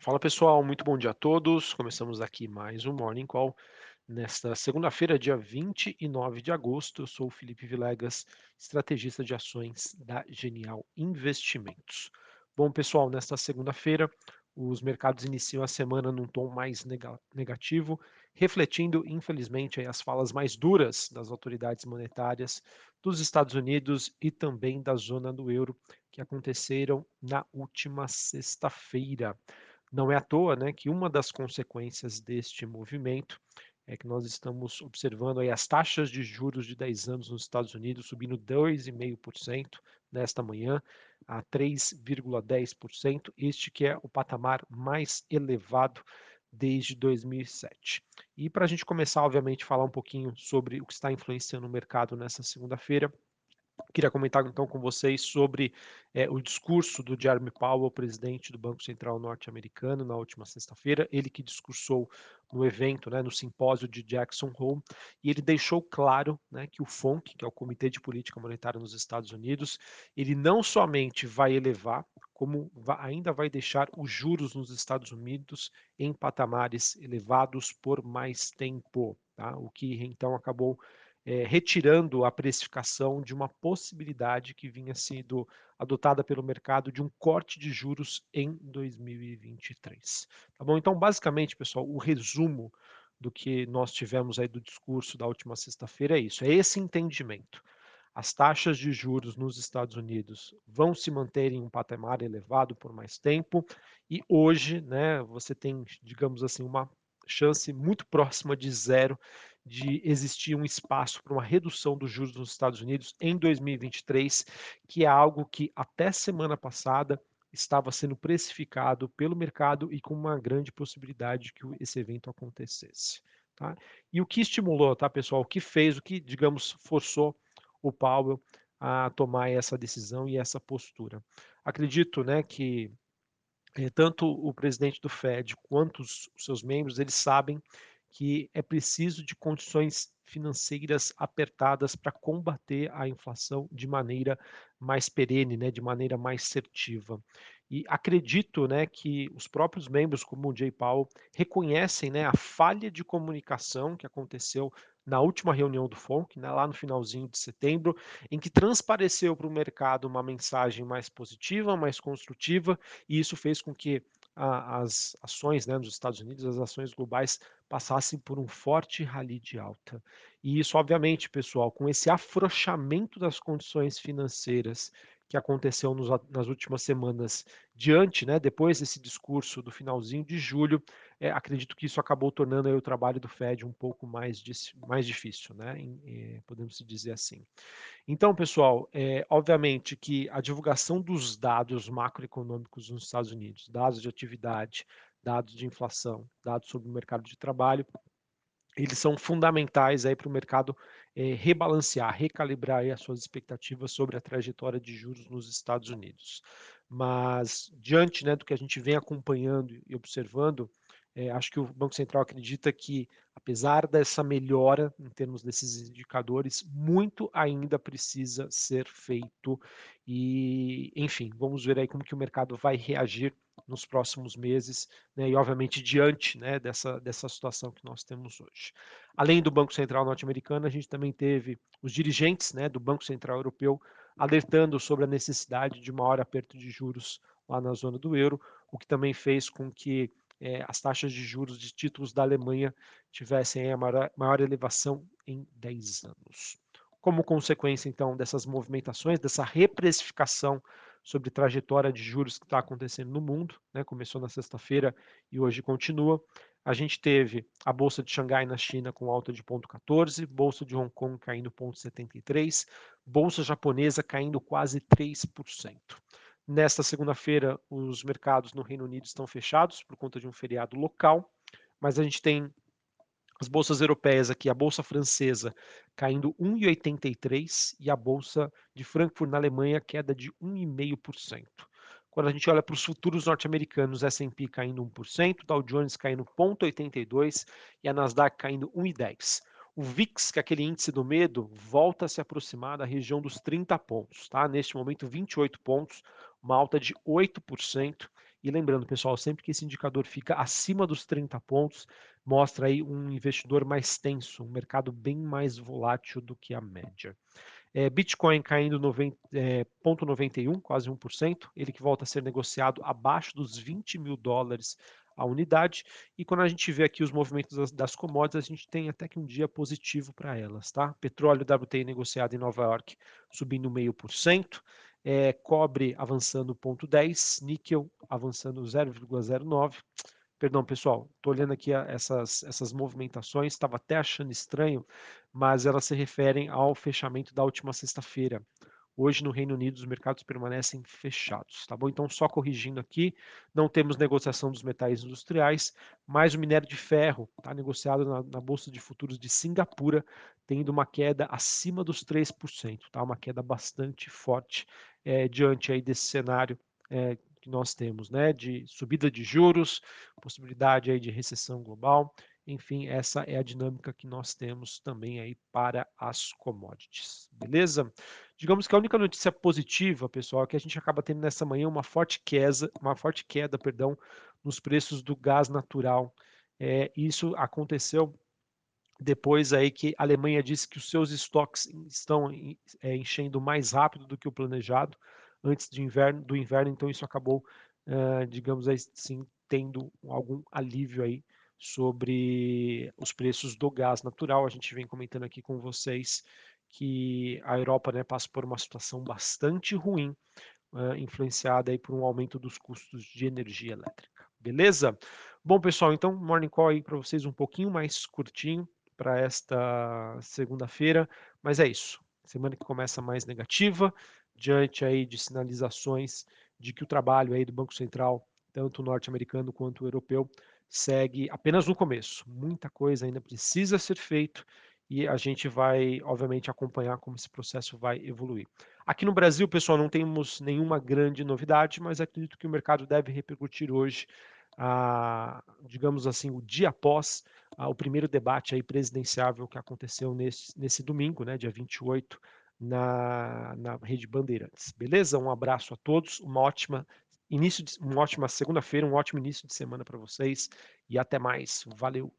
Fala pessoal, muito bom dia a todos. Começamos aqui mais um Morning Call nesta segunda-feira, dia 29 de agosto. Eu sou o Felipe Vilegas, estrategista de ações da Genial Investimentos. Bom, pessoal, nesta segunda-feira, os mercados iniciam a semana num tom mais negativo, refletindo, infelizmente, as falas mais duras das autoridades monetárias dos Estados Unidos e também da zona do euro, que aconteceram na última sexta-feira. Não é à toa né, que uma das consequências deste movimento é que nós estamos observando aí as taxas de juros de 10 anos nos Estados Unidos subindo 2,5% nesta manhã a 3,10%, este que é o patamar mais elevado desde 2007. E para a gente começar, obviamente, falar um pouquinho sobre o que está influenciando o mercado nessa segunda-feira, Queria comentar então com vocês sobre é, o discurso do Jeremy Powell, presidente do Banco Central norte-americano, na última sexta-feira. Ele que discursou no evento, né, no simpósio de Jackson Hole, e ele deixou claro né, que o FONC, que é o Comitê de Política Monetária nos Estados Unidos, ele não somente vai elevar, como ainda vai deixar os juros nos Estados Unidos em patamares elevados por mais tempo, tá? o que então acabou é, retirando a precificação de uma possibilidade que vinha sendo adotada pelo mercado de um corte de juros em 2023. Tá bom? Então, basicamente, pessoal, o resumo do que nós tivemos aí do discurso da última sexta-feira é isso, é esse entendimento. As taxas de juros nos Estados Unidos vão se manter em um patamar elevado por mais tempo e hoje, né, você tem, digamos assim, uma chance muito próxima de zero de existir um espaço para uma redução dos juros nos Estados Unidos em 2023, que é algo que até semana passada estava sendo precificado pelo mercado e com uma grande possibilidade de que esse evento acontecesse. Tá? E o que estimulou, tá, pessoal? O que fez, o que, digamos, forçou o Powell a tomar essa decisão e essa postura? Acredito, né, que eh, tanto o presidente do Fed quanto os, os seus membros, eles sabem que é preciso de condições financeiras apertadas para combater a inflação de maneira mais perene, né, de maneira mais assertiva. E acredito né, que os próprios membros, como o Jay Powell, reconhecem né, a falha de comunicação que aconteceu na última reunião do FONC, né, lá no finalzinho de setembro, em que transpareceu para o mercado uma mensagem mais positiva, mais construtiva, e isso fez com que a, as ações né, nos Estados Unidos, as ações globais, passassem por um forte rally de alta. E isso, obviamente, pessoal, com esse afrouxamento das condições financeiras que aconteceu nos, nas últimas semanas, diante, né, depois desse discurso do finalzinho de julho, é, acredito que isso acabou tornando o trabalho do Fed um pouco mais, mais difícil, né, é, podemos dizer assim. Então, pessoal, é, obviamente que a divulgação dos dados macroeconômicos nos Estados Unidos, dados de atividade, dados de inflação, dados sobre o mercado de trabalho, eles são fundamentais aí para o mercado é, rebalancear, recalibrar as suas expectativas sobre a trajetória de juros nos Estados Unidos. Mas, diante né, do que a gente vem acompanhando e observando, é, acho que o Banco Central acredita que, apesar dessa melhora em termos desses indicadores, muito ainda precisa ser feito. E, enfim, vamos ver aí como que o mercado vai reagir nos próximos meses, né, e obviamente diante né, dessa, dessa situação que nós temos hoje. Além do Banco Central norte-americano, a gente também teve os dirigentes né, do Banco Central Europeu alertando sobre a necessidade de maior aperto de juros lá na zona do euro, o que também fez com que é, as taxas de juros de títulos da Alemanha tivessem a maior, maior elevação em 10 anos. Como consequência, então, dessas movimentações, dessa reprecificação sobre trajetória de juros que está acontecendo no mundo, né? começou na sexta-feira e hoje continua. A gente teve a bolsa de Xangai na China com alta de 0,14, bolsa de Hong Kong caindo 0,73, bolsa japonesa caindo quase 3%. Nesta segunda-feira, os mercados no Reino Unido estão fechados por conta de um feriado local, mas a gente tem as bolsas europeias aqui, a bolsa francesa caindo 1,83 e a bolsa de Frankfurt na Alemanha queda de 1,5%. Quando a gente olha para os futuros norte-americanos, S&P caindo 1%, Dow Jones caindo 0,82 e a Nasdaq caindo 1,10. O VIX, que é aquele índice do medo, volta a se aproximar da região dos 30 pontos, tá? Neste momento, 28 pontos, uma alta de 8%, E lembrando, pessoal, sempre que esse indicador fica acima dos 30 pontos, mostra aí um investidor mais tenso, um mercado bem mais volátil do que a média. É, Bitcoin caindo 0,91, é, quase 1%, ele que volta a ser negociado abaixo dos 20 mil dólares a unidade. E quando a gente vê aqui os movimentos das, das commodities, a gente tem até que um dia positivo para elas, tá? Petróleo WTI negociado em Nova York subindo 0,5%, é, cobre avançando 0,10%, níquel avançando 0,09%. Perdão, pessoal, estou olhando aqui essas, essas movimentações, estava até achando estranho, mas elas se referem ao fechamento da última sexta-feira. Hoje no Reino Unido os mercados permanecem fechados, tá bom? Então só corrigindo aqui, não temos negociação dos metais industriais, mas o minério de ferro está negociado na, na, bolsa de futuros de Singapura, tendo uma queda acima dos 3%, tá? Uma queda bastante forte é, diante aí desse cenário é, que nós temos, né, de subida de juros, possibilidade aí de recessão global, enfim, essa é a dinâmica que nós temos também aí para as commodities, beleza? Digamos que a única notícia positiva, pessoal, é que a gente acaba tendo nessa manhã uma forte queda, uma forte queda, perdão, nos preços do gás natural. É, isso aconteceu depois aí que a Alemanha disse que os seus estoques estão é, enchendo mais rápido do que o planejado antes de inverno, do inverno, então isso acabou, uh, digamos assim, tendo algum alívio aí sobre os preços do gás natural. A gente vem comentando aqui com vocês que a Europa né, passa por uma situação bastante ruim, uh, influenciada aí por um aumento dos custos de energia elétrica. Beleza? Bom, pessoal, então, Morning Call aí para vocês um pouquinho mais curtinho para esta segunda-feira, mas é isso. Semana que começa mais negativa, diante aí de sinalizações de que o trabalho aí do Banco Central, tanto norte-americano quanto europeu, segue apenas no começo. Muita coisa ainda precisa ser feito e a gente vai, obviamente, acompanhar como esse processo vai evoluir. Aqui no Brasil, pessoal, não temos nenhuma grande novidade, mas acredito que o mercado deve repercutir hoje, a, digamos assim, o dia após a, o primeiro debate aí presidenciável que aconteceu nesse, nesse domingo, né, dia 28 na, na Rede Bandeirantes. Beleza? Um abraço a todos, uma ótima início de, uma ótima segunda-feira, um ótimo início de semana para vocês e até mais. Valeu!